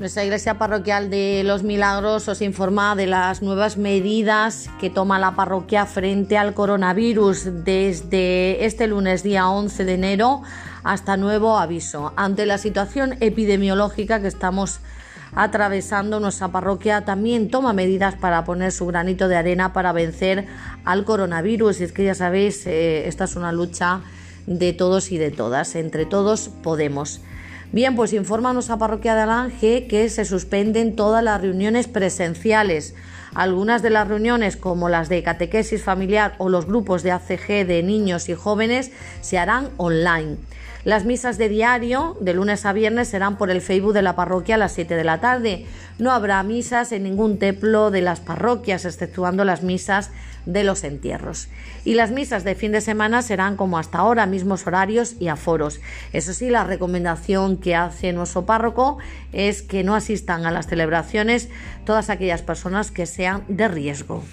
Nuestra iglesia parroquial de Los Milagros os informa de las nuevas medidas que toma la parroquia frente al coronavirus desde este lunes día 11 de enero hasta nuevo aviso. Ante la situación epidemiológica que estamos atravesando, nuestra parroquia también toma medidas para poner su granito de arena para vencer al coronavirus. Y es que ya sabéis, eh, esta es una lucha de todos y de todas. Entre todos podemos. Bien, pues informa nuestra parroquia de Alange que se suspenden todas las reuniones presenciales. Algunas de las reuniones, como las de catequesis familiar o los grupos de ACG de niños y jóvenes, se harán online. Las misas de diario, de lunes a viernes, serán por el Facebook de la parroquia a las 7 de la tarde. No habrá misas en ningún templo de las parroquias, exceptuando las misas de los entierros. Y las misas de fin de semana serán como hasta ahora, mismos horarios y aforos. Eso sí, la recomendación que hace nuestro párroco es que no asistan a las celebraciones todas aquellas personas que sean de riesgo.